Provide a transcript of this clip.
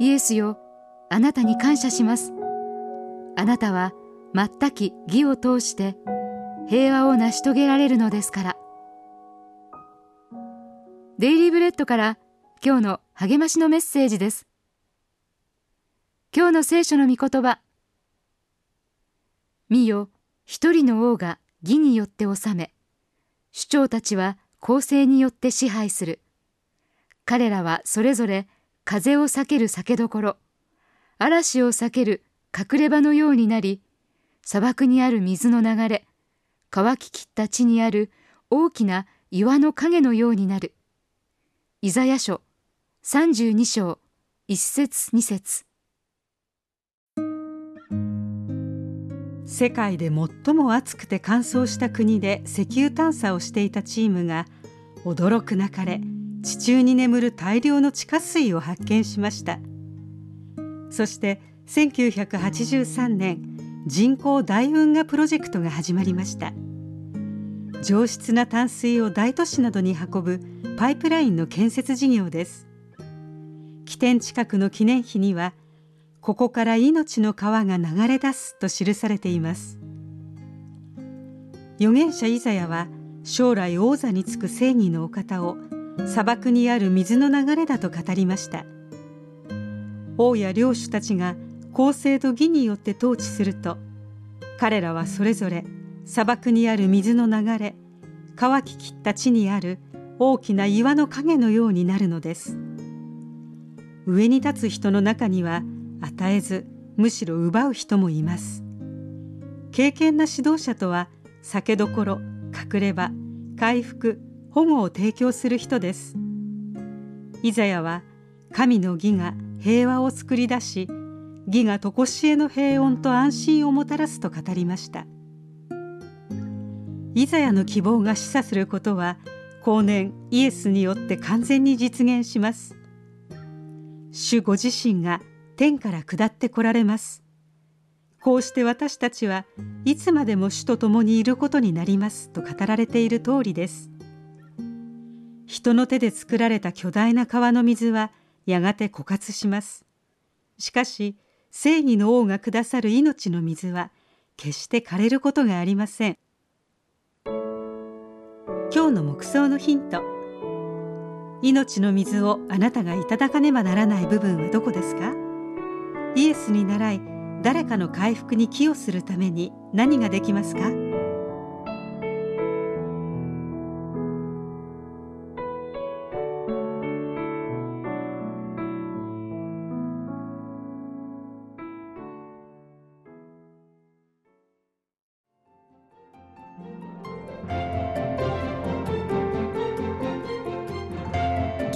イエスよあなたに感謝します。あなたは全き義を通して平和を成し遂げられるのですから。デイリーブレッドから今日の励ましのメッセージです。今日の聖書の御言葉。見よ一人の王が義によって治め。首長たちは公正によって支配する。彼らはそれぞれ風を避ける酒どころ。嵐を避ける隠れ場のようになり砂漠にある水の流れ乾ききった地にある大きな岩の影のようになる。イザヤ書32章1節2節。世界で最も暑くて乾燥した国で石油探査をしていたチームが驚くなかれ地中に眠る大量の地下水を発見しました。そして1983年人工大運河プロジェクトが始まりました。上質な淡水を大都市などに運ぶパイプラインの建設事業です。起点近くの記念碑にはここから命の川が流れ出すと記されています。預言者イザヤは将来王座につく正義のお方を砂漠にある水の流れだと語りました。王や領主たちが公正と義によって統治すると彼らはそれぞれ砂漠にある水の流れ乾ききった地にある大きな岩の影のようになるのです。上に立つ人の中には与えずむしろ奪う人もいます。敬虔な指導者とは酒どころ隠れ場回復保護を提供する人です。イザヤは神の義が平和を作り出し義が常しえの平穏と安心をもたらすと語りました。イザヤの希望が示唆することは後年イエスによって完全に実現します。主ご自身が天から下ってこられます。こうして私たちはいつまでも主と共にいることになりますと語られている通りです。人の手で作られた巨大な川の水はやがて枯渇します。しかし正義の王がくださる命の水は決して枯れることがありません。今日の目想のヒント。命の水をあなたがいただかねばならない部分はどこですか？イエスに倣い誰かの回復に寄与するために何ができますか？